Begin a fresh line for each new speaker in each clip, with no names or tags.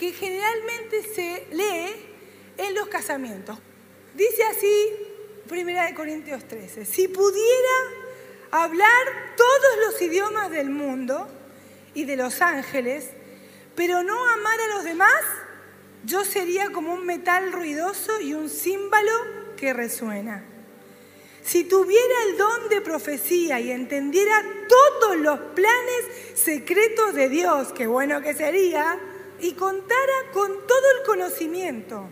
que generalmente se lee en los casamientos. Dice así, Primera de Corintios 13, si pudiera hablar todos los idiomas del mundo y de los ángeles, pero no amar a los demás, yo sería como un metal ruidoso y un címbalo que resuena. Si tuviera el don de profecía y entendiera todos los planes secretos de Dios, qué bueno que sería, y contara con todo el conocimiento,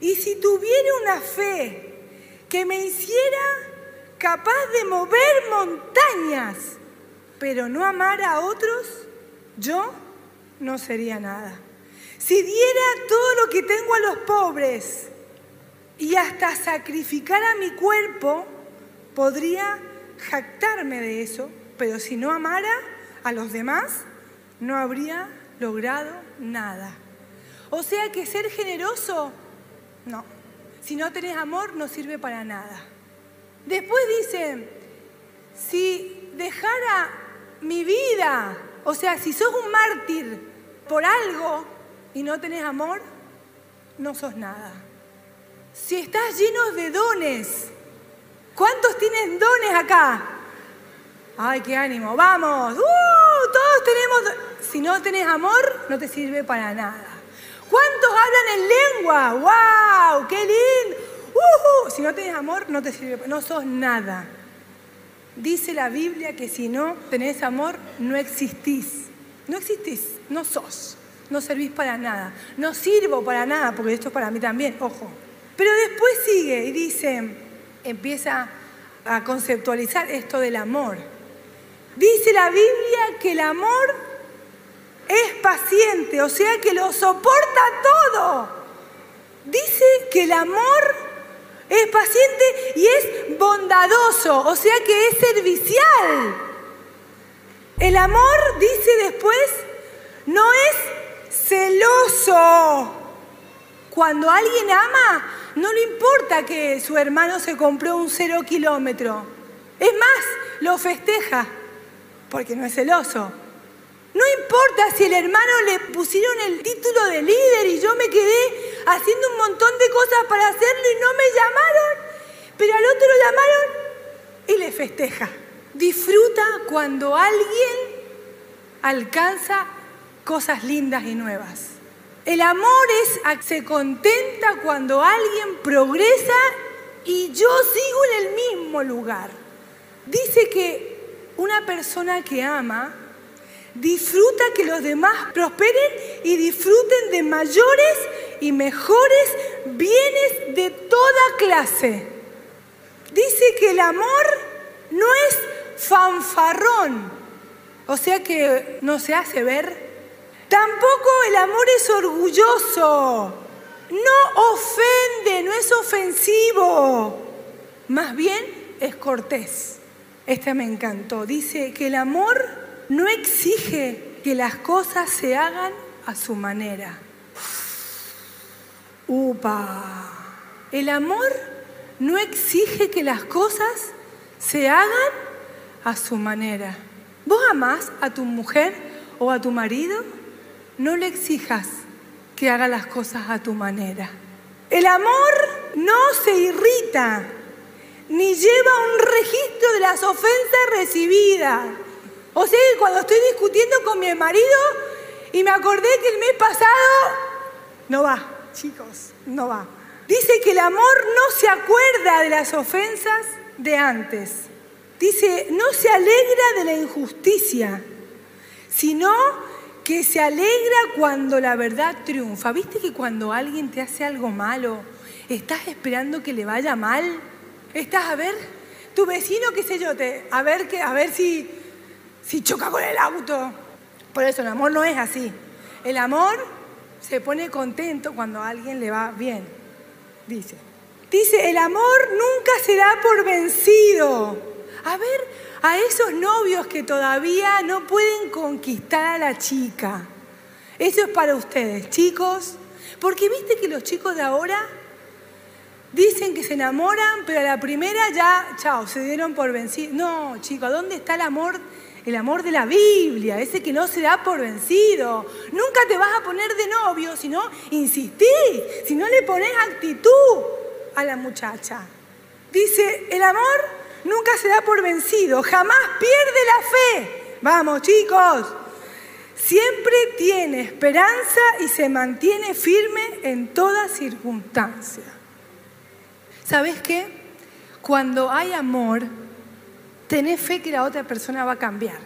y si tuviera una fe que me hiciera capaz de mover montañas, pero no amara a otros, yo no sería nada. Si diera todo lo que tengo a los pobres y hasta sacrificara mi cuerpo, podría jactarme de eso, pero si no amara a los demás, no habría logrado nada. O sea que ser generoso, no. Si no tenés amor, no sirve para nada. Después dice, si dejara mi vida, o sea, si sos un mártir por algo y no tenés amor, no sos nada. Si estás lleno de dones, ¿cuántos tienen dones acá? Ay, qué ánimo, vamos, ¡Uh! Todos tenemos, si no tenés amor, no te sirve para nada. ¿Cuántos hablan en lengua? ¡Wow! ¡Qué lindo! ¡Uh! Si no tenés amor, no te sirve, no sos nada. Dice la Biblia que si no tenés amor, no existís. No existís, no sos. No servís para nada. No sirvo para nada, porque esto es para mí también, ojo. Pero después sigue y dice, empieza a conceptualizar esto del amor. Dice la Biblia que el amor es paciente, o sea que lo soporta todo. Dice que el amor es paciente y es bondadoso, o sea que es servicial. El amor, dice después, no es celoso. Cuando alguien ama, no le importa que su hermano se compró un cero kilómetro. Es más, lo festeja, porque no es celoso. No importa si el hermano le pusieron el título de líder y yo me quedé haciendo un montón de cosas para hacerlo y no me llamaron, pero al otro lo llamaron y le festeja. Disfruta cuando alguien alcanza cosas lindas y nuevas. El amor es, se contenta cuando alguien progresa y yo sigo en el mismo lugar. Dice que una persona que ama disfruta que los demás prosperen y disfruten de mayores y mejores bienes de toda clase. Dice que el amor no es fanfarrón, o sea que no se hace ver. Tampoco el amor es orgulloso, no ofende, no es ofensivo, más bien es cortés. Este me encantó. Dice que el amor no exige que las cosas se hagan a su manera. Upa. El amor no exige que las cosas se hagan a su manera. ¿Vos amás a tu mujer o a tu marido? No le exijas que haga las cosas a tu manera. El amor no se irrita ni lleva un registro de las ofensas recibidas. O sea que cuando estoy discutiendo con mi marido y me acordé que el mes pasado, no va, chicos, no va. Dice que el amor no se acuerda de las ofensas de antes. Dice, no se alegra de la injusticia, sino que se alegra cuando la verdad triunfa. ¿Viste que cuando alguien te hace algo malo, estás esperando que le vaya mal? Estás a ver, tu vecino, qué sé yo, te, a ver, que, a ver si si choca con el auto. Por eso el amor no es así. El amor se pone contento cuando a alguien le va bien, dice. Dice, el amor nunca se da por vencido. A ver, a esos novios que todavía no pueden conquistar a la chica. Eso es para ustedes, chicos. Porque viste que los chicos de ahora dicen que se enamoran, pero a la primera ya, chao, se dieron por vencido. No, chicos, ¿dónde está el amor El amor de la Biblia, ese que no se da por vencido. Nunca te vas a poner de novio si no insistís, si no le pones actitud a la muchacha. Dice, el amor nunca se da por vencido, jamás pierde la fe. Vamos chicos, siempre tiene esperanza y se mantiene firme en toda circunstancia. ¿Sabes qué? Cuando hay amor, tenés fe que la otra persona va a cambiar.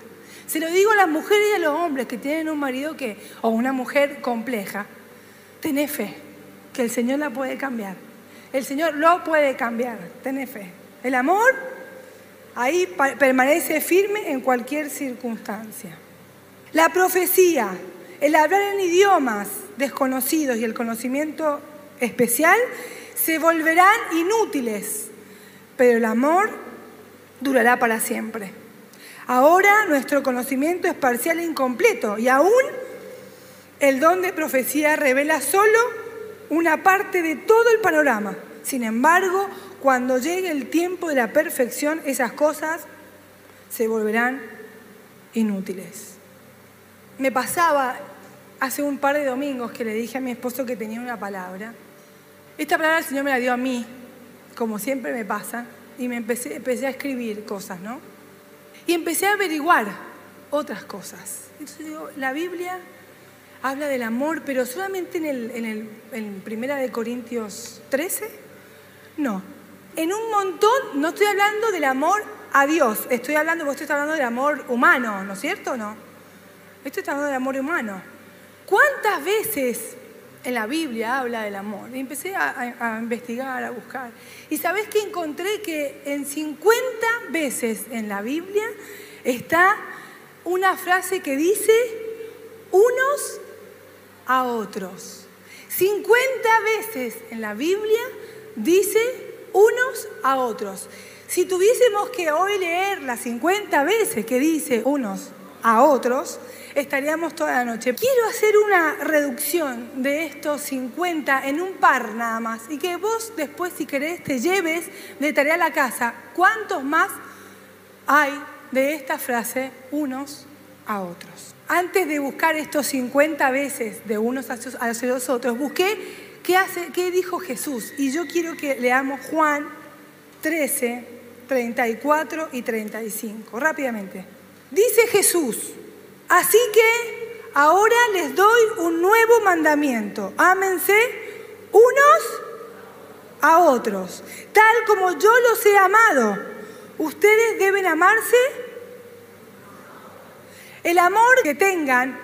Se lo digo a las mujeres y a los hombres que tienen un marido que, o una mujer compleja, tenés fe que el Señor la puede cambiar. El Señor lo puede cambiar, tenés fe. El amor ahí permanece firme en cualquier circunstancia. La profecía, el hablar en idiomas desconocidos y el conocimiento especial se volverán inútiles, pero el amor durará para siempre. Ahora nuestro conocimiento es parcial e incompleto y aún el don de profecía revela solo una parte de todo el panorama. Sin embargo, cuando llegue el tiempo de la perfección, esas cosas se volverán inútiles. Me pasaba hace un par de domingos que le dije a mi esposo que tenía una palabra. Esta palabra el Señor me la dio a mí, como siempre me pasa, y me empecé, empecé a escribir cosas, ¿no? Y empecé a averiguar otras cosas. Entonces digo, la Biblia habla del amor, pero solamente en, el, en, el, Primera de Corintios 13, no. En un montón, no estoy hablando del amor a Dios, estoy hablando, vos estás hablando del amor humano, ¿no es cierto no? Estoy hablando del amor humano. ¿Cuántas veces en la Biblia habla del amor. Y empecé a, investigar, a buscar. Y sabes que encontré que en 50 veces en la Biblia está una frase que dice unos a otros. 50 veces en la Biblia dice unos a otros. Si tuviésemos que hoy leer las 50 veces que dice unos a otros, estaríamos toda la noche. Quiero hacer una reducción de estos 50 en un par nada más y que vos después, si querés, te lleves de tarea a la casa. ¿Cuántos más hay de esta frase unos a otros? Antes de buscar estos 50 veces de unos hacia los otros, busqué qué, hace, qué dijo Jesús. Y yo quiero que leamos Juan 13, 34 y 35. Rápidamente. Dice Jesús, Así que ahora les doy un nuevo mandamiento. Ámense unos a otros, tal como yo los he amado. Ustedes deben amarse. El amor que tengan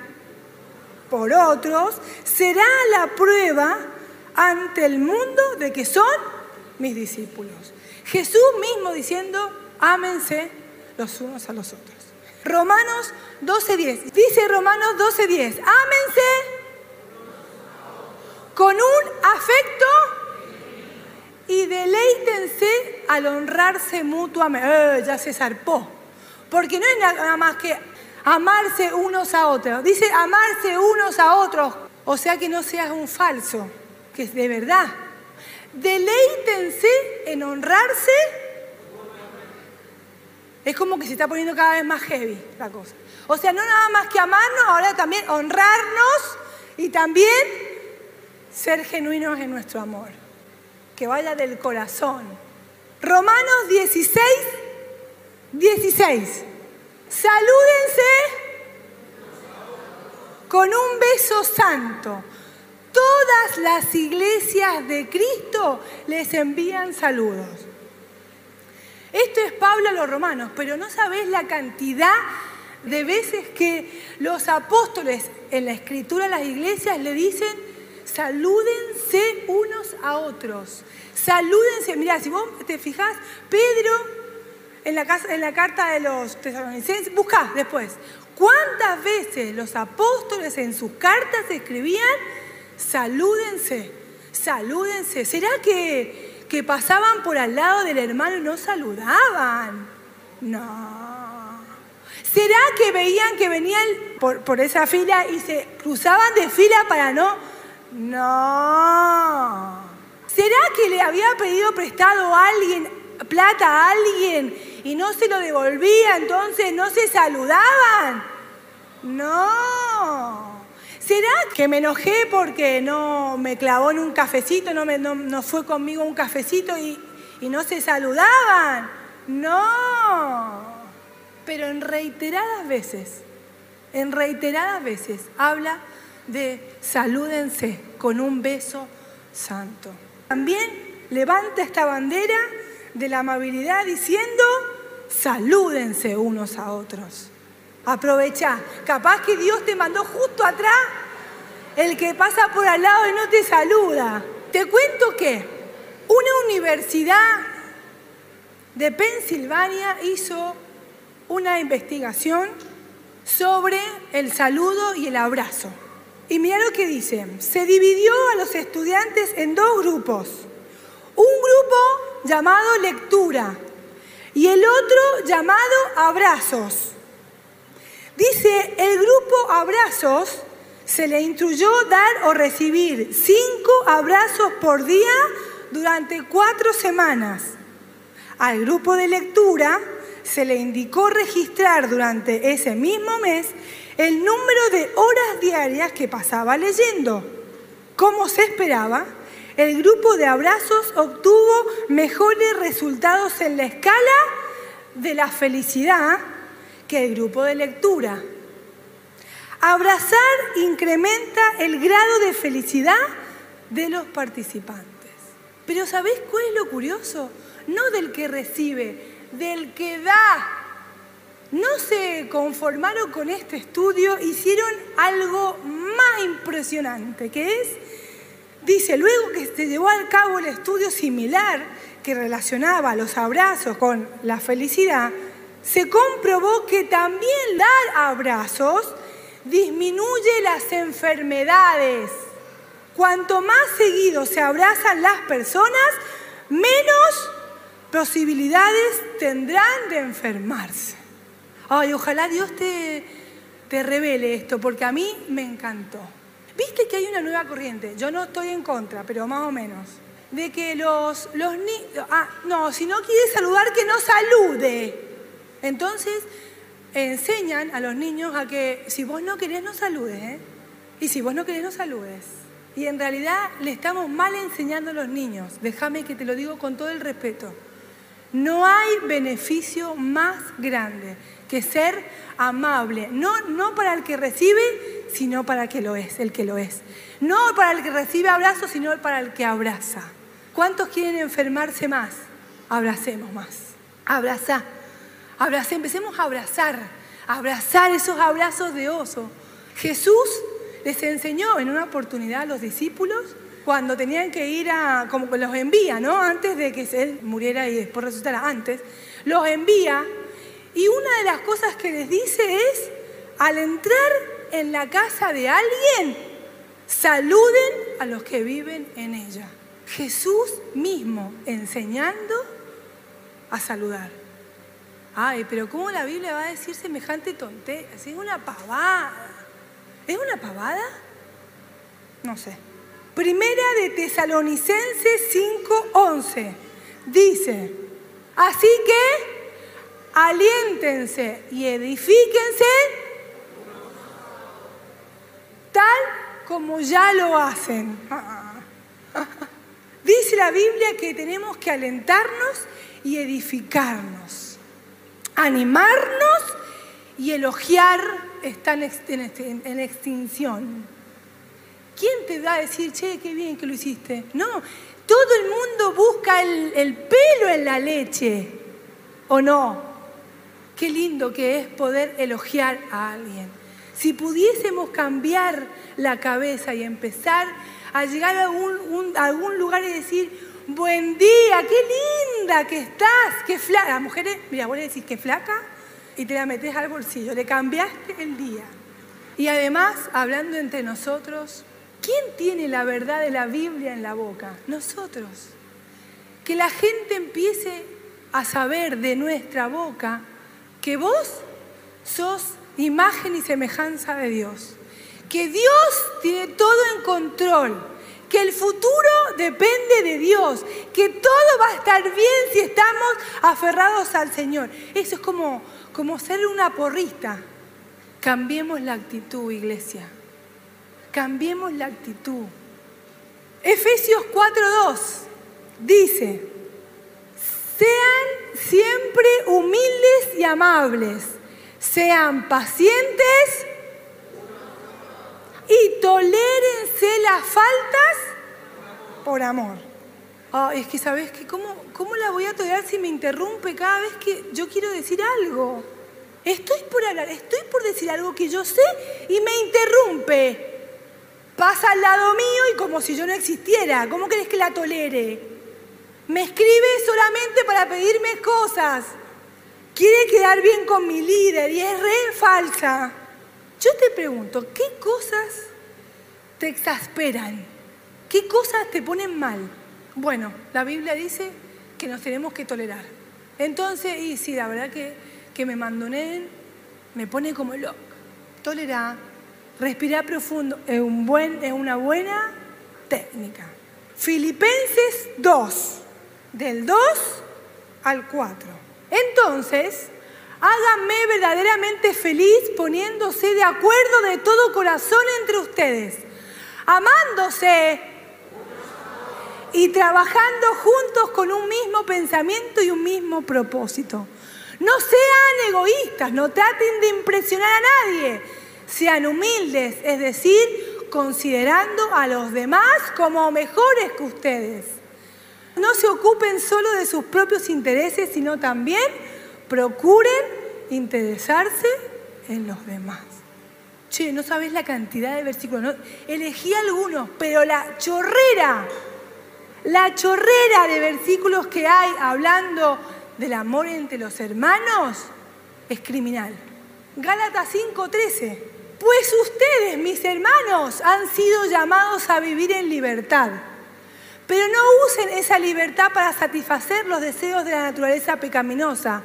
por otros será la prueba ante el mundo de que son mis discípulos. Jesús mismo diciendo, ámense los unos a los otros. Romanos 12.10. Dice Romanos 12.10, ámense con un afecto y deleítense al honrarse mutuamente. Eh, ya se zarpó. Porque no es nada más que amarse unos a otros. Dice amarse unos a otros. O sea que no seas un falso, que es de verdad. Deleítense en honrarse es como que se está poniendo cada vez más heavy la cosa. O sea, no nada más que amarnos, ahora también honrarnos y también ser genuinos en nuestro amor. Que vaya del corazón. Romanos 16, 16. Salúdense con un beso santo. Todas las iglesias de Cristo les envían saludos. Esto es Pablo a los romanos, pero no sabés la cantidad de veces que los apóstoles en la escritura de las iglesias le dicen, salúdense unos a otros. Salúdense. Mirá, si vos te fijás, Pedro en la, en la carta de los tesalonicenses, buscá después. ¿Cuántas veces los apóstoles en sus cartas escribían, salúdense, salúdense? ¿Será que que pasaban por al lado del hermano y no saludaban. No. ¿Será que veían que venían por, por esa fila y se cruzaban de fila para no? No. ¿Será que le había pedido prestado a alguien, plata a alguien y no se lo devolvía, entonces no se saludaban. No. ¿Será que me enojé porque no me clavó en un cafecito, no, me, fue conmigo un cafecito y, y no se saludaban? No. Pero en reiteradas veces, en reiteradas veces habla de salúdense con un beso santo. También levanta esta bandera de la amabilidad diciendo, salúdense unos a otros. Aprovecha. Capaz que Dios te mandó justo atrás el que pasa por al lado y no te saluda. Te cuento que una universidad de Pensilvania hizo una investigación sobre el saludo y el abrazo. Y mira lo que dice. Se dividió a los estudiantes en dos grupos. Un grupo llamado lectura y el otro llamado abrazos. Dice, el grupo abrazos se le instruyó dar o recibir cinco abrazos por día durante cuatro semanas. Al grupo de lectura se le indicó registrar durante ese mismo mes el número de horas diarias que pasaba leyendo. Como se esperaba, el grupo de abrazos obtuvo mejores resultados en la escala de la felicidad que el grupo de lectura. Abrazar incrementa el grado de felicidad de los participantes. Pero ¿sabéis cuál es lo curioso? No del que recibe, del que da. No se conformaron con este estudio, hicieron algo más impresionante, que es, dice, luego que se llevó a cabo el estudio similar que relacionaba los abrazos con la felicidad, se comprobó que también dar abrazos disminuye las enfermedades. Cuanto más seguido se abrazan las personas, menos posibilidades tendrán de enfermarse. Ay, ojalá Dios te, te revele esto, porque a mí me encantó. Viste que hay una nueva corriente, yo no estoy en contra, pero más o menos, de que los, los niños, ah, no, si no quiere saludar, que no salude. Entonces, enseñan a los niños a que si vos no querés, no saludes, ¿eh? Y si vos no querés, no saludes. Y en realidad le estamos mal enseñando a los niños, déjame que te lo digo con todo el respeto. No hay beneficio más grande que ser amable, no, no para el que recibe, sino para el que lo es, el que lo es. No para el que recibe abrazos, sino para el que abraza. ¿Cuántos quieren enfermarse más? Abracemos más. Abraza. Empecemos a abrazar, abrazar esos abrazos de oso. Jesús les enseñó en una oportunidad a los discípulos cuando tenían que ir a, como los envía, ¿no? Antes de que él muriera y después resucitara, antes, los envía y una de las cosas que les dice es, al entrar en la casa de alguien, saluden a los que viven en ella. Jesús mismo enseñando a saludar. Ay, pero ¿cómo la Biblia va a decir semejante tontería? Es una pavada. ¿Es una pavada? No sé. Primera de Tesalonicenses 5:11 dice, así que aliéntense y edifíquense tal como ya lo hacen. Dice la Biblia que tenemos que alentarnos y edificarnos, animarnos y elogiar están en extinción. ¿Quién te va a decir, che, qué bien que lo hiciste? No, todo el mundo busca el, pelo en la leche, ¿o no? Qué lindo que es poder elogiar a alguien. Si pudiésemos cambiar la cabeza y empezar a llegar a algún, lugar y decir, buen día, qué linda que estás, qué flaca. Las mujeres, mira, vos le decís qué flaca y te la metes al bolsillo, le cambiaste el día. Y además, hablando entre nosotros, ¿Quién tiene la verdad de la Biblia en la boca? Nosotros. Que la gente empiece a saber de nuestra boca que vos sos imagen y semejanza de Dios. Que Dios tiene todo en control. Que el futuro depende de Dios. que todo va a estar bien si estamos aferrados al Señor. Eso es como, como ser una porrista. Cambiemos la actitud, iglesia. Cambiemos la actitud. Efesios 4.2 dice, sean siempre humildes y amables, sean pacientes y tolérense las faltas por amor. es que, ¿sabes qué? ¿Cómo, ¿Cómo la voy a tolerar si me interrumpe cada vez que yo quiero decir algo? Estoy por hablar, estoy por decir algo que yo sé y me interrumpe pasa al lado mío y como si yo no existiera. ¿Cómo querés que la tolere? Me escribe solamente para pedirme cosas. Quiere quedar bien con mi líder y es re falsa. Yo te pregunto, ¿qué cosas te exasperan? ¿Qué cosas te ponen mal? Bueno, la Biblia dice que nos tenemos que tolerar. Entonces, y sí, la verdad que, que me mandonen me pone como loco. Tolerar Respirar profundo es, un buen, es una buena técnica. Filipenses 2, del 2 al 4. Entonces, háganme verdaderamente feliz poniéndose de acuerdo de todo corazón entre ustedes, amándose y trabajando juntos con un mismo pensamiento y un mismo propósito. No sean egoístas, no traten de impresionar a nadie sean humildes, es decir, considerando a los demás como mejores que ustedes. No se ocupen solo de sus propios intereses, sino también procuren interesarse en los demás. Che, no sabes la cantidad de versículos. Elegí algunos, pero la chorrera, la chorrera de versículos que hay hablando del amor entre los hermanos es criminal. Gálatas 5:13. Pues ustedes, mis hermanos, han sido llamados a vivir en libertad. Pero no usen esa libertad para satisfacer los deseos de la naturaleza pecaminosa.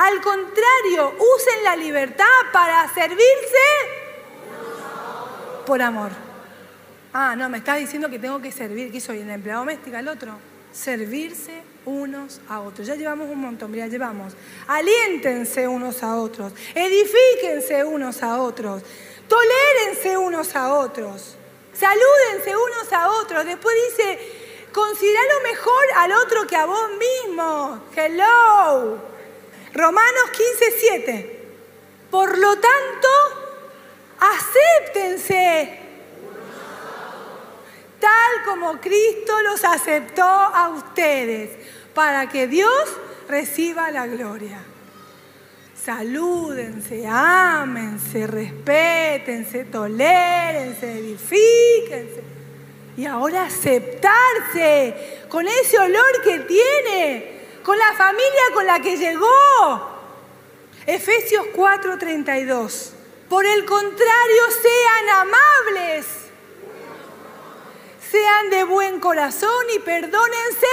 Al contrario, usen la libertad para servirse por amor. Ah, no, me estás diciendo que tengo que servir, ¿qué soy? ¿El empleado doméstica, el otro? Servirse unos a otros. Ya llevamos un montón, mira, llevamos. Aliéntense unos a otros, edifíquense unos a otros, tolérense unos a otros, salúdense unos a otros. Después dice, considera lo mejor al otro que a vos mismo. Hello. Romanos 15, 7. Por lo tanto, acéptense tal como Cristo los aceptó a ustedes para que Dios reciba la gloria. Salúdense, ámense, respétense, tolérense, edifíquense. Y ahora aceptarse con ese olor que tiene, con la familia con la que llegó. Efesios 4:32. Por el contrario, sean amables, sean de buen corazón y perdónense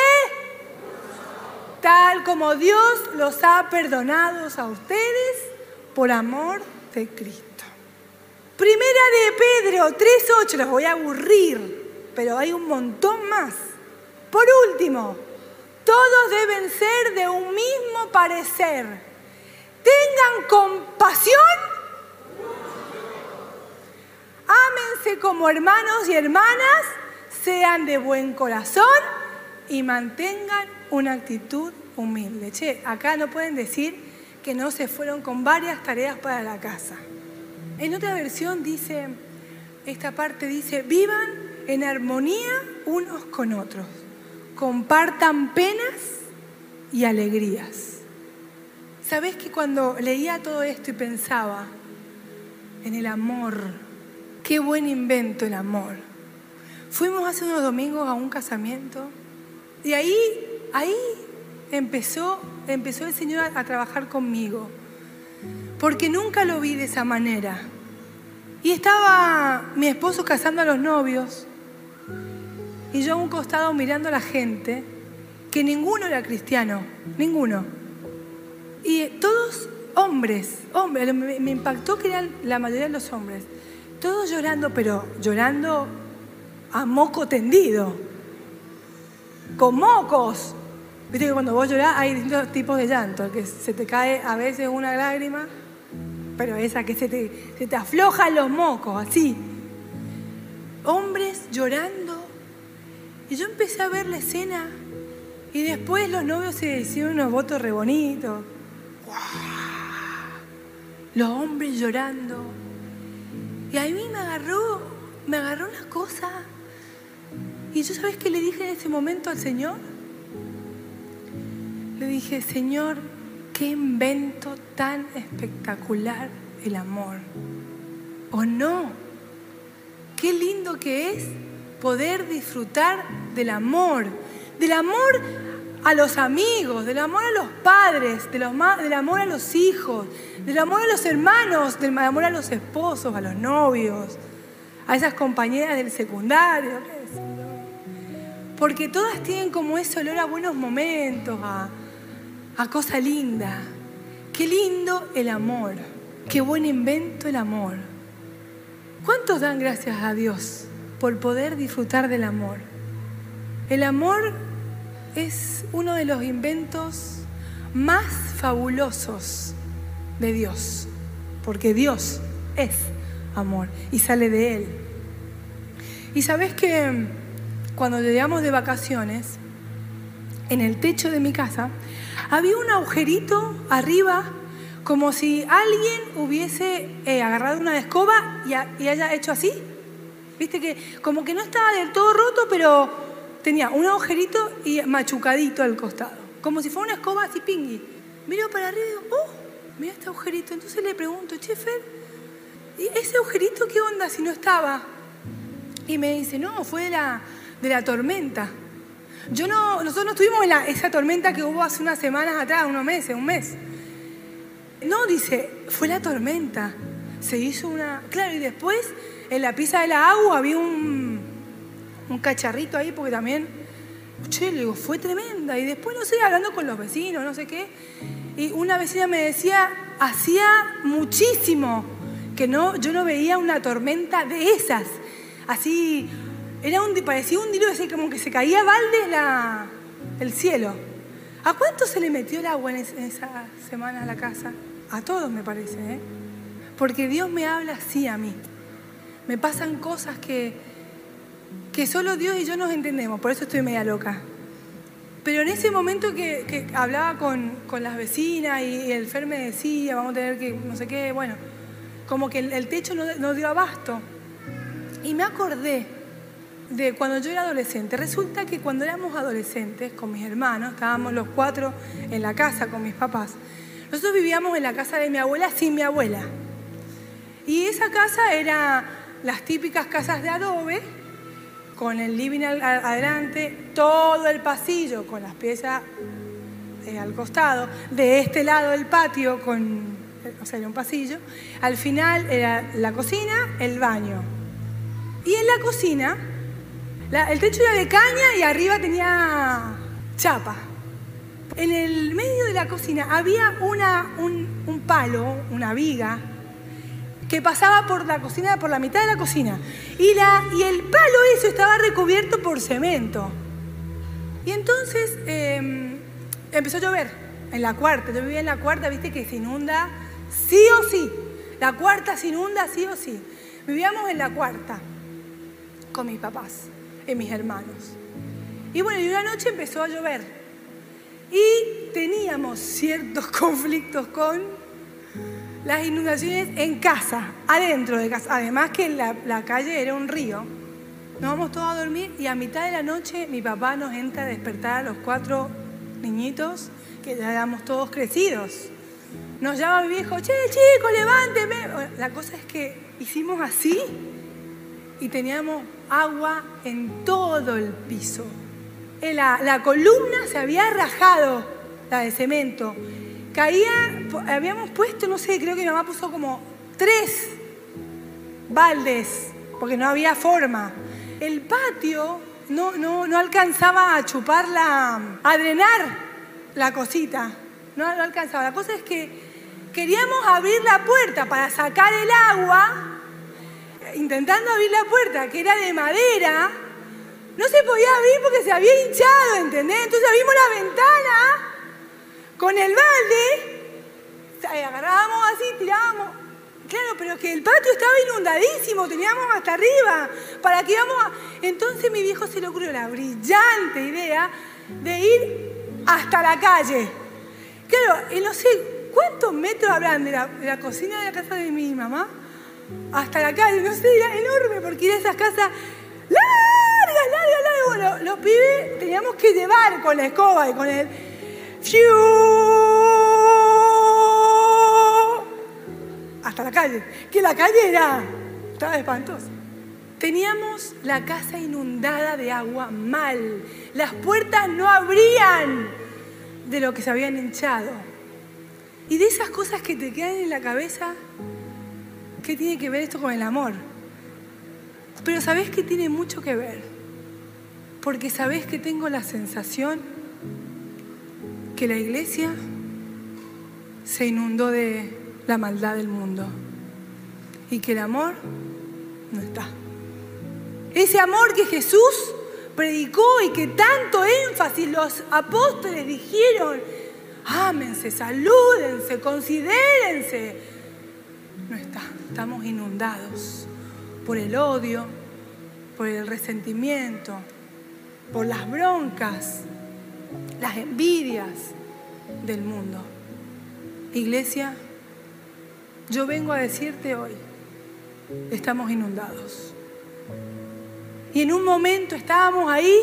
tal como Dios los ha perdonado a ustedes por amor de Cristo. Primera de Pedro 3.8, los voy a aburrir, pero hay un montón más. Por último, todos deben ser de un mismo parecer. Tengan compasión. Ámense como hermanos y hermanas, sean de buen corazón y mantengan una actitud humilde. Che, acá no pueden decir que no se fueron con varias tareas para la casa. En otra versión dice, esta parte dice, vivan en armonía unos con otros, compartan penas y alegrías. ¿Sabes que cuando leía todo esto y pensaba en el amor, qué buen invento el amor? Fuimos hace unos domingos a un casamiento y ahí ahí empezó, empezó el Señor a, trabajar conmigo, porque nunca lo vi de esa manera. Y estaba mi esposo casando a los novios y yo a un costado mirando a la gente, que ninguno era cristiano, ninguno. Y todos hombres, hombres, me, impactó que eran la mayoría de los hombres, todos llorando, pero llorando a moco tendido con mocos. Viste que cuando vos llorás hay distintos tipos de llanto, que se te cae a veces una lágrima, pero esa que se te, se te aflojan los mocos, así. Hombres llorando. Y yo empecé a ver la escena y después los novios se hicieron unos votos re bonitos. Los hombres llorando. Y a mí me agarró, me agarró una cosa. Y yo, ¿sabes qué le dije en ese momento al Señor? Le dije, Señor, qué invento tan espectacular el amor. ¿O no? Qué lindo que es poder disfrutar del amor. Del amor a los amigos, del amor a los padres, del amor a los hijos, del amor a los hermanos, del amor a los esposos, a los novios, a esas compañeras del secundario. Porque todas tienen como ese olor a buenos momentos, a, a cosa linda. Qué lindo el amor, qué buen invento el amor. ¿Cuántos dan gracias a Dios por poder disfrutar del amor? El amor es uno de los inventos más fabulosos de Dios, porque Dios es amor y sale de Él. Y sabes que cuando llegamos de vacaciones, en el techo de mi casa, había un agujerito arriba, como si alguien hubiese eh, agarrado una escoba y, y haya hecho así. Viste que como que no estaba del todo roto, pero tenía un agujerito y machucadito al costado, como si fuera una escoba así pingui. Miro para arriba y digo, oh, mira este agujerito. Entonces le pregunto, Chefer, ¿y ese agujerito qué onda si no estaba? Y me dice, no, fue de la, de la tormenta. Yo no, nosotros no estuvimos en esa tormenta que hubo hace unas semanas atrás, unos meses, un mes. No, dice, fue la tormenta. Se hizo una... Claro, y después en la pisa de la agua había un, cacharrito ahí porque también, che, le digo, fue tremenda. Y después, no sé, hablando con los vecinos, no sé qué, y una vecina me decía, hacía muchísimo que no, yo no veía una tormenta de esas. Así, era un, parecía un diluvio, así como que se caía balde la, el cielo. ¿A cuánto se le metió el agua en, esa semana a la casa? A todos me parece, ¿eh? Porque Dios me habla así a mí. Me pasan cosas que, que solo Dios y yo nos entendemos, por eso estoy media loca. Pero en ese momento que, hablaba con, las vecinas y, el Fer me decía, vamos a tener que, no sé qué, bueno, como que el, techo no, no, dio abasto. Y me acordé de cuando yo era adolescente. Resulta que cuando éramos adolescentes con mis hermanos, estábamos los cuatro en la casa con mis papás, nosotros vivíamos en la casa de mi abuela sin mi abuela. Y esa casa era las típicas casas de adobe, con el living adelante, todo el pasillo con las piezas eh, al costado, de este lado el patio con, o sea, era un pasillo, al final era la cocina, el baño. Y en la cocina, el techo era de caña y arriba tenía chapa. En el medio de la cocina había una, un, un palo, una viga, que pasaba por la cocina, por la mitad de la cocina. Y, la, y el palo eso estaba recubierto por cemento. Y entonces em, empezó a llover en la cuarta. Yo vivía en la cuarta, viste que se inunda sí o sí. La cuarta se inunda sí o sí. Vivíamos en la cuarta con mis papás y mis hermanos. Y bueno, y una noche empezó a llover. Y teníamos ciertos conflictos con las inundaciones en casa, adentro de casa. Además que la, calle era un río. Nos vamos todos a dormir y a mitad de la noche mi papá nos entra a despertar a los cuatro niñitos, que ya éramos todos crecidos. Nos llama mi viejo, che, chico, levánteme. La cosa es que hicimos así y teníamos agua en todo el piso. La, la columna se había rajado, la de cemento, caía, habíamos puesto, no sé, creo que mi mamá puso como tres baldes, porque no había forma. El patio no, no, no alcanzaba a chupar la, a drenar la cosita, no, no alcanzaba. La cosa es que queríamos abrir la puerta para sacar el agua, intentando abrir la puerta, que era de madera, No se podía abrir porque se había hinchado, ¿entendés? Entonces abrimos la ventana con el balde, agarrábamos así, tirábamos. Claro, pero que el patio estaba inundadísimo, teníamos hasta arriba. ¿Para que íbamos a... Entonces mi viejo se le ocurrió la brillante idea de ir hasta la calle. Claro, y no sé cuántos metros habrán de la, cocina de la casa de mi mamá hasta la calle. No sé, era enorme porque era esas casas largas, largas, largas. Bueno, los pibes teníamos que llevar con la escoba y con el... Hasta la calle. Que la calle era... Estaba espantosa. Teníamos la casa inundada de agua mal. Las puertas no abrían de lo que se habían hinchado. Y de esas cosas que te quedan en la cabeza, ¿qué tiene que ver esto con el amor? Pero sabes que tiene mucho que ver. Porque sabes que tengo la sensación que la iglesia se inundó de la maldad del mundo y que el amor no está. Ese amor que Jesús predicó y que tanto énfasis los apóstoles dijeron, ámense, salúdense, considérense. No está, estamos inundados por el odio, por el resentimiento, por las broncas, las envidias del mundo. Iglesia, yo vengo a decirte hoy, estamos inundados. Y en un momento estábamos ahí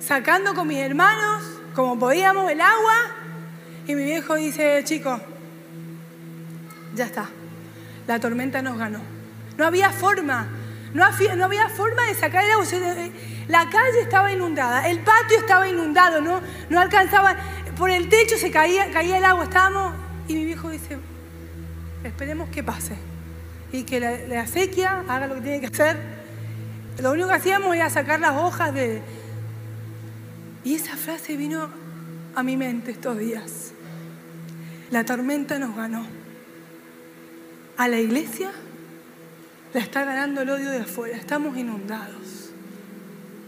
sacando con mis hermanos, como podíamos, el agua. Y mi viejo dice, chicos, ya está, la tormenta nos ganó. No había forma, no había, no había forma de sacar el agua. La calle estaba inundada, el patio estaba inundado, no, no alcanzaba, por el techo se caía, caía el agua, estábamos, y mi viejo dice, esperemos que pase. Y que la, la sequía haga lo que tiene que hacer lo único que hacíamos era sacar las hojas de... Y esa frase vino a mi mente estos días. La tormenta nos ganó. A la iglesia la está ganando el odio de afuera. Estamos inundados.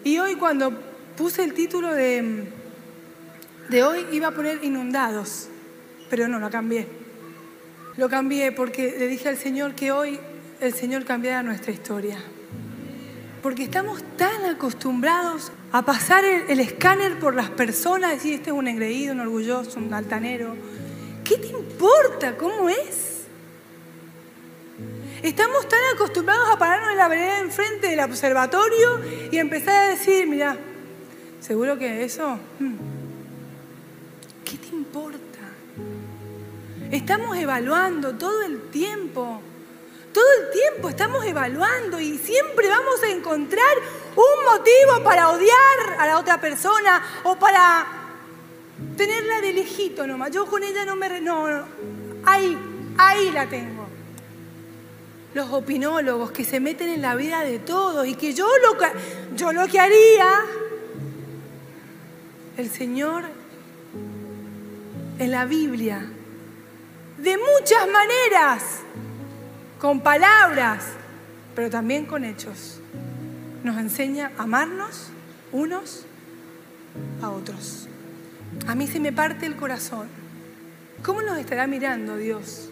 Y hoy cuando puse el título de, de hoy iba a poner inundados, pero no, lo cambié. Lo cambié porque le dije al Señor que hoy el Señor cambiara nuestra historia. Porque estamos tan acostumbrados a pasar el, escáner por las personas, decir, este es un engreído, un orgulloso, un altanero. ¿Qué te importa cómo es? Estamos tan acostumbrados a pararnos en la vereda enfrente del observatorio y empezar a decir, mira, seguro que eso, hmm, ¿qué te importa? Estamos evaluando todo el tiempo todo el tiempo estamos evaluando y siempre vamos a encontrar un motivo para odiar a la otra persona o para tenerla de lejito nomás. Yo con ella no me... No, no. Ahí, ahí la tengo. Los opinólogos que se meten en la vida de todos y que yo lo que, yo lo que haría, el Señor en la Biblia, de muchas maneras, con palabras, pero también con hechos. Nos enseña a amarnos unos a otros. A mí se me parte el corazón. ¿Cómo nos estará mirando Dios?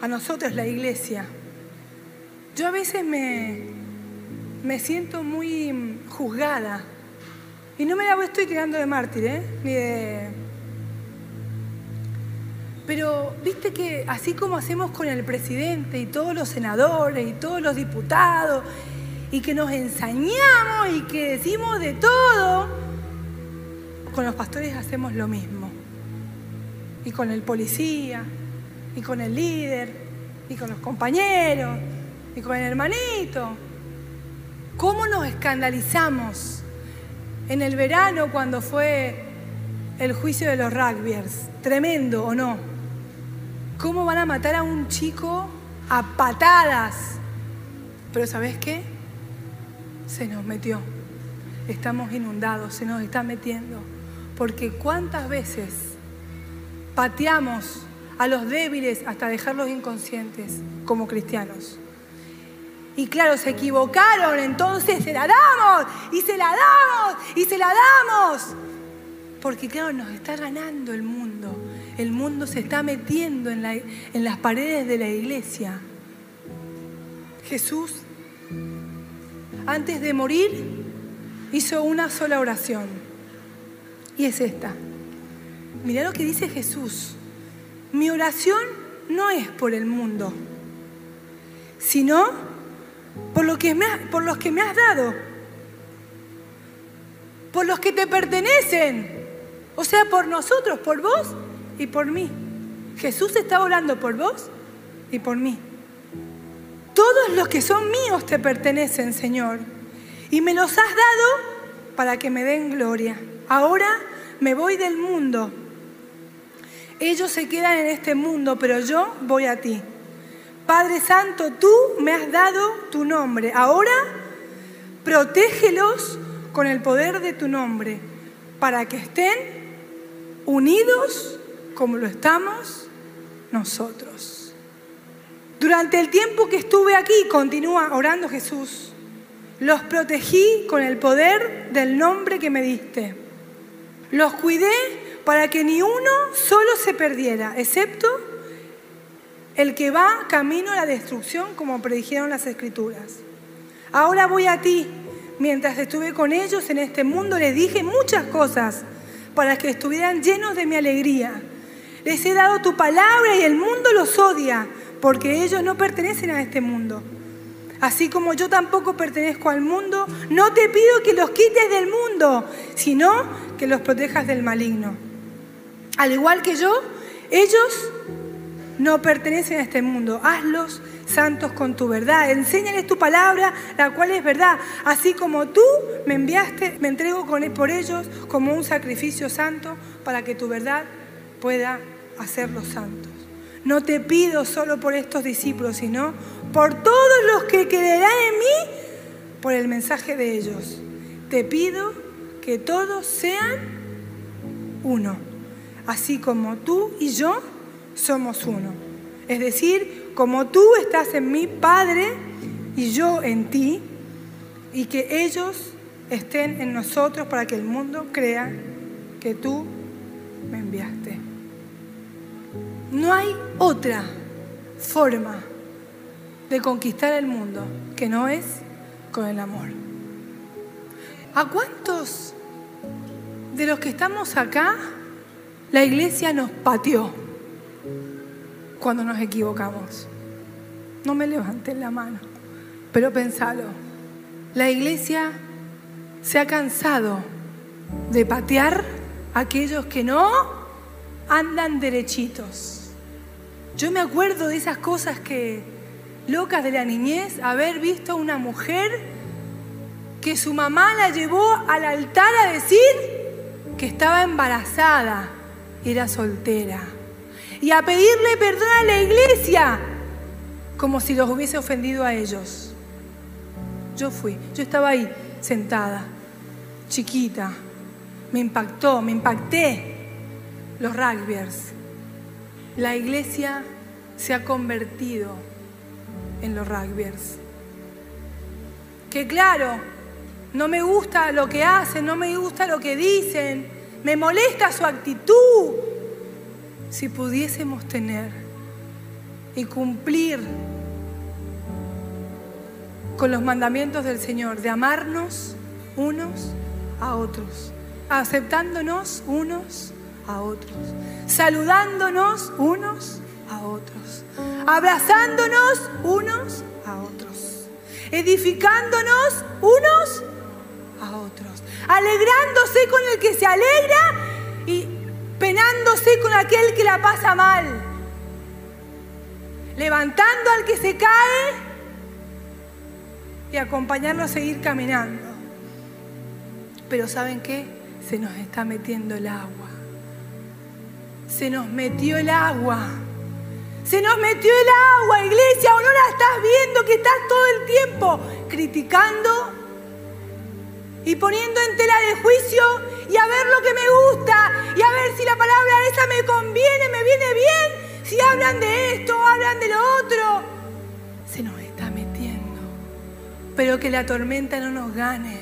A nosotros, la iglesia. Yo a veces me, me siento muy juzgada. Y no me la estoy tirando de mártir, ¿eh? ni de pero viste que así como hacemos con el presidente y todos los senadores y todos los diputados, y que nos ensañamos y que decimos de todo, con los pastores hacemos lo mismo. Y con el policía, y con el líder, y con los compañeros, y con el hermanito. ¿Cómo nos escandalizamos en el verano cuando fue el juicio de los rugbyers? Tremendo, ¿o no? ¿Cómo van a matar a un chico a patadas? Pero ¿sabes qué? Se nos metió. Estamos inundados, se nos está metiendo. Porque cuántas veces pateamos a los débiles hasta dejarlos inconscientes como cristianos. Y claro, se equivocaron, entonces se la damos, y se la damos, y se la damos. Porque claro, nos está ganando el mundo. El mundo se está metiendo en, las paredes de la iglesia. Jesús, antes de morir, hizo una sola oración. Y es esta. Mirá lo que dice Jesús. Mi oración no es por el mundo, sino por, lo que por los que me has dado, por los que te pertenecen, o sea, por nosotros, por vos y por mí. Jesús está orando por vos y por mí. Todos los que son míos te pertenecen, Señor, y me los has dado para que me den gloria. Ahora me voy del mundo. Ellos se quedan en este mundo, pero yo voy a ti. Padre Santo, tú me has dado tu nombre. Ahora protégelos con el poder de tu nombre, para que estén unidos como lo estamos nosotros. Durante el tiempo que estuve aquí, continúa orando Jesús, los protegí con el poder del nombre que me diste. Los cuidé para que ni uno solo se perdiera, excepto el que va camino a la destrucción, como predijeron las escrituras. Ahora voy a ti. Mientras estuve con ellos en este mundo, les dije muchas cosas para que estuvieran llenos de mi alegría. Les he dado tu palabra y el mundo los odia, porque ellos no pertenecen a este mundo. Así como yo tampoco pertenezco al mundo, no te pido que los quites del mundo, sino que los protejas del maligno. Al igual que yo, ellos no pertenecen a este mundo. Hazlos santos con tu verdad. Enséñales tu palabra, la cual es verdad. Así como tú me enviaste, me entrego por ellos como un sacrificio santo para que tu verdad pueda hacerlos santos. No te pido solo por estos discípulos, sino por todos los que creerán en mí por el mensaje de ellos. Te pido que todos sean uno, así como tú y yo somos uno. Es decir, como tú estás en mí, Padre, y yo en ti, y que ellos estén en nosotros para que el mundo crea que tú me enviaste. No hay otra forma de conquistar el mundo que no es con el amor. ¿A cuántos de los que estamos acá la iglesia nos pateó? cuando nos equivocamos. No me levanten la mano, pero pensalo. La iglesia se ha cansado de patear a aquellos que no andan derechitos. Yo me acuerdo de esas cosas que, locas de la niñez, haber visto a una mujer que su mamá la llevó al altar a decir que estaba embarazada, era soltera y a pedirle perdón a la iglesia, como si los hubiese ofendido a ellos. Yo fui, yo estaba ahí sentada, chiquita, me impactó, me impacté los rugbyers. La iglesia se ha convertido en los rugbyers. Que claro, no me gusta lo que hacen, no me gusta lo que dicen, me molesta su actitud, si pudiésemos tener y cumplir con los mandamientos del Señor, de amarnos unos a otros, aceptándonos unos a otros, saludándonos unos a otros, abrazándonos unos a otros, edificándonos unos a otros, alegrándose con el que se alegra y penándose con aquel que la pasa mal, levantando al que se cae y acompañarlo a seguir caminando. Pero ¿saben qué? Se nos está metiendo el agua. Se nos metió el agua. Se nos metió el agua, iglesia, o no la estás viendo que estás todo el tiempo criticando y poniendo en tela de juicio y a ver lo que me gusta y a ver si la palabra esa me conviene, me viene bien, si hablan de esto, hablan de lo otro. Se nos está metiendo pero que la tormenta no nos gane.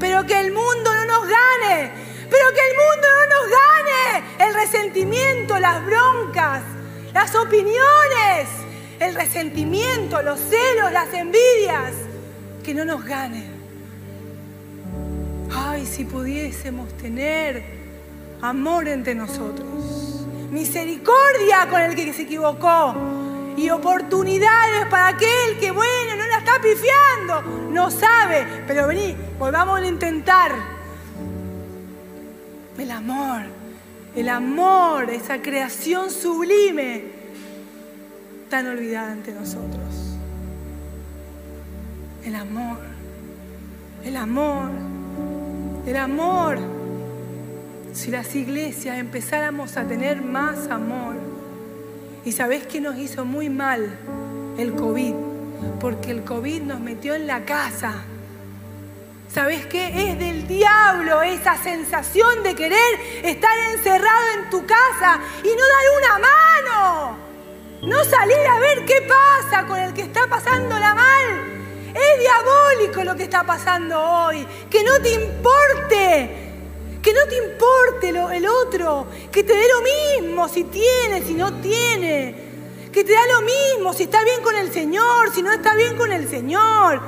Pero que el mundo no nos gane. Pero que el mundo no nos gane. El resentimiento, las broncas, las opiniones, el resentimiento, los celos, las envidias. Que no nos ganen. Ay, si pudiésemos tener amor entre nosotros. Misericordia con el que se equivocó. Y oportunidades para aquel que, bueno, no la está pifiando. No sabe. Pero vení, volvamos a intentar. El amor. El amor, esa creación sublime, tan olvidada ante nosotros. El amor. El amor el amor. Si las iglesias empezáramos a tener más amor. Y sabés que nos hizo muy mal el COVID, porque el COVID nos metió en la casa. ¿Sabés qué? Es del diablo esa sensación de querer estar encerrado en tu casa y no dar una mano. No salir a ver qué pasa con el que está pasando la mal. Es diabólico lo que está pasando hoy. Que no te importe. Que no te importe lo, el otro. Que te dé lo mismo si tiene, si no tiene. Que te da lo mismo si está bien con el Señor, si no está bien con el Señor.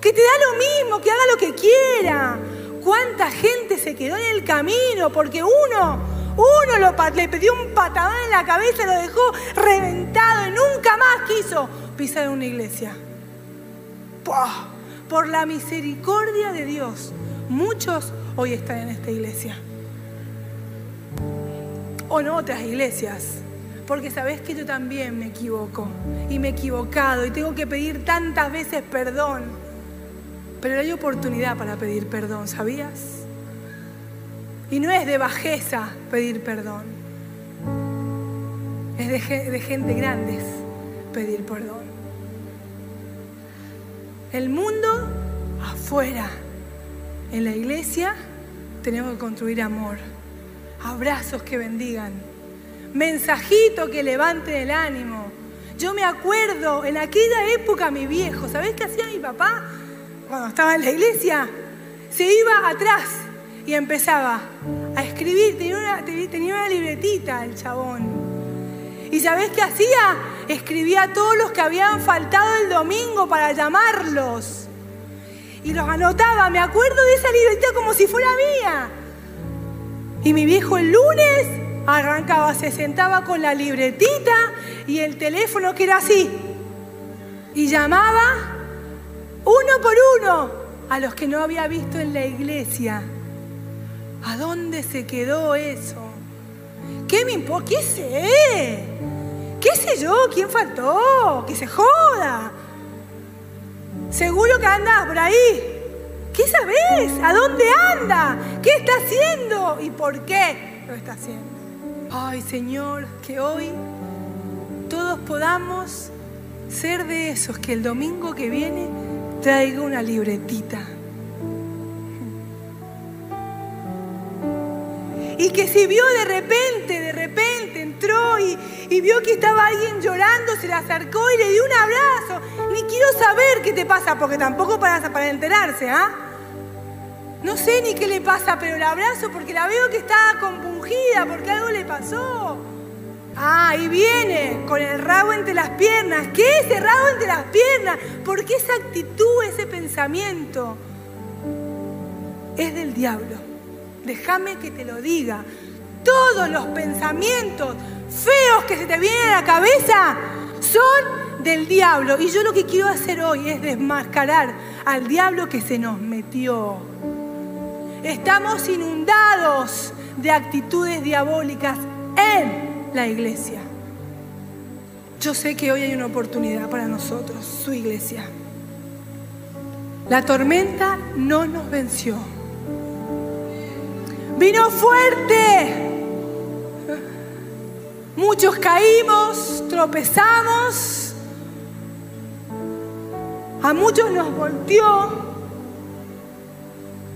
Que te da lo mismo, que haga lo que quiera. ¿Cuánta gente se quedó en el camino porque uno, uno lo, le pidió un patadón en la cabeza, lo dejó reventado y nunca más quiso pisar una iglesia? Por la misericordia de Dios, muchos hoy están en esta iglesia. O en otras iglesias. Porque sabes que yo también me equivoco. Y me he equivocado. Y tengo que pedir tantas veces perdón. Pero hay oportunidad para pedir perdón, ¿sabías? Y no es de bajeza pedir perdón. Es de, de gente grandes pedir perdón. El mundo afuera. En la iglesia tenemos que construir amor, abrazos que bendigan, mensajitos que levanten el ánimo. Yo me acuerdo en aquella época mi viejo, ¿sabés qué hacía mi papá cuando estaba en la iglesia? Se iba atrás y empezaba a escribir, tenía una, tenía una libretita el chabón. ¿Y sabés qué hacía? Escribía a todos los que habían faltado el domingo para llamarlos. Y los anotaba, me acuerdo de esa libertad como si fuera mía. Y mi viejo el lunes arrancaba, se sentaba con la libretita y el teléfono que era así. Y llamaba uno por uno a los que no había visto en la iglesia. ¿A dónde se quedó eso? ¿Qué me importa? ¿Qué sé? ¿Qué sé yo? ¿Quién faltó? Que se joda. Seguro que anda por ahí. ¿Qué sabes? ¿A dónde anda? ¿Qué está haciendo? ¿Y por qué lo está haciendo? Ay, Señor, que hoy todos podamos ser de esos que el domingo que viene traiga una libretita Y que si vio de repente, de repente y, vio que estaba alguien llorando, se le acercó y le dio un abrazo. Ni quiero saber qué te pasa, porque tampoco para, para enterarse, ¿ah? No sé ni qué le pasa, pero la abrazo porque la veo que está compungida, porque algo le pasó. Ah, y viene con el rabo entre las piernas. ¿Qué es ese rabo entre las piernas? Porque esa actitud, ese pensamiento es del diablo déjame que te lo diga. Todos los pensamientos feos que se te vienen a la cabeza son del diablo. Y yo lo que quiero hacer hoy es desmascarar al diablo que se nos metió. Estamos inundados de actitudes diabólicas en la iglesia. Yo sé que hoy hay una oportunidad para nosotros, su iglesia. La tormenta no nos venció. Vino fuerte. Muchos caímos, tropezamos. A muchos nos volteó.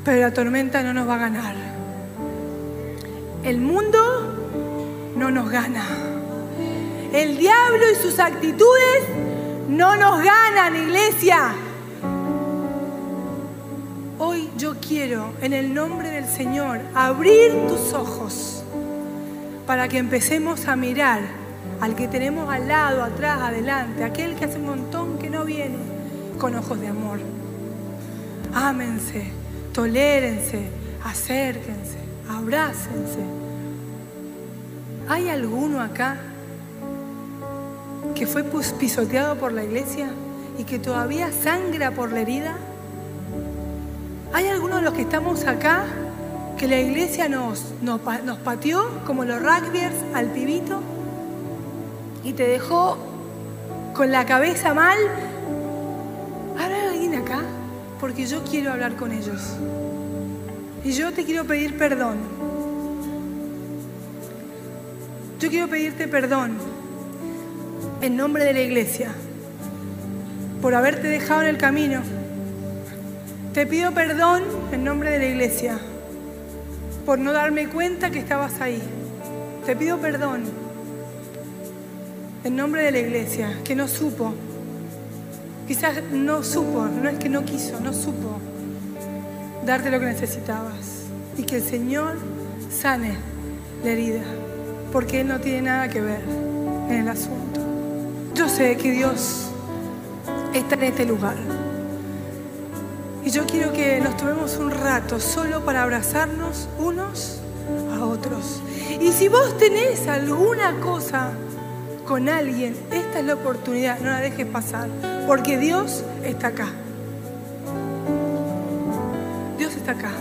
Pero la tormenta no nos va a ganar. El mundo no nos gana. El diablo y sus actitudes no nos ganan, iglesia. yo quiero en el nombre del Señor abrir tus ojos para que empecemos a mirar al que tenemos al lado, atrás, adelante, aquel que hace un montón que no viene, con ojos de amor. Ámense, tolérense, acérquense, abrácense. ¿Hay alguno acá que fue pisoteado por la iglesia y que todavía sangra por la herida? ¿Hay alguno de los que estamos acá que la iglesia nos, nos, pateó como los rugbyers al pibito y te dejó con la cabeza mal? ¿Habrá alguien acá? Porque yo quiero hablar con ellos. Y yo te quiero pedir perdón. Yo quiero pedirte perdón en nombre de la iglesia por haberte dejado en el camino. Te pido perdón en nombre de la iglesia por no darme cuenta que estabas ahí. Te pido perdón en nombre de la iglesia que no supo. Quizás no supo, no es que no quiso, no supo darte lo que necesitabas. Y que el Señor sane la herida, porque Él no tiene nada que ver en el asunto. Yo sé que Dios está en este lugar. Y yo quiero que nos tomemos un rato solo para abrazarnos unos a otros. Y si vos tenés alguna cosa con alguien, esta es la oportunidad, no la dejes pasar, porque Dios está acá. Dios está acá.